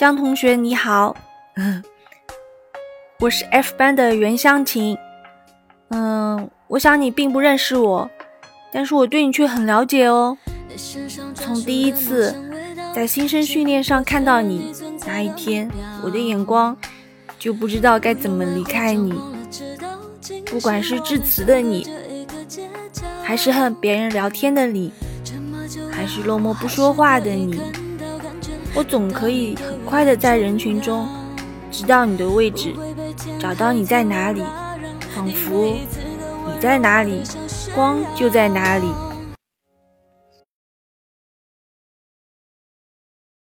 江同学你好，我是 F 班的袁湘琴。嗯，我想你并不认识我，但是我对你却很了解哦。从第一次在新生训练上看到你那一天，我的眼光就不知道该怎么离开你。不管是致辞的你，还是和别人聊天的你，还是落寞不说话的你，我总可以很快的在人群中知道你的位置，找到你在哪里。仿佛你在哪里，光就在哪里。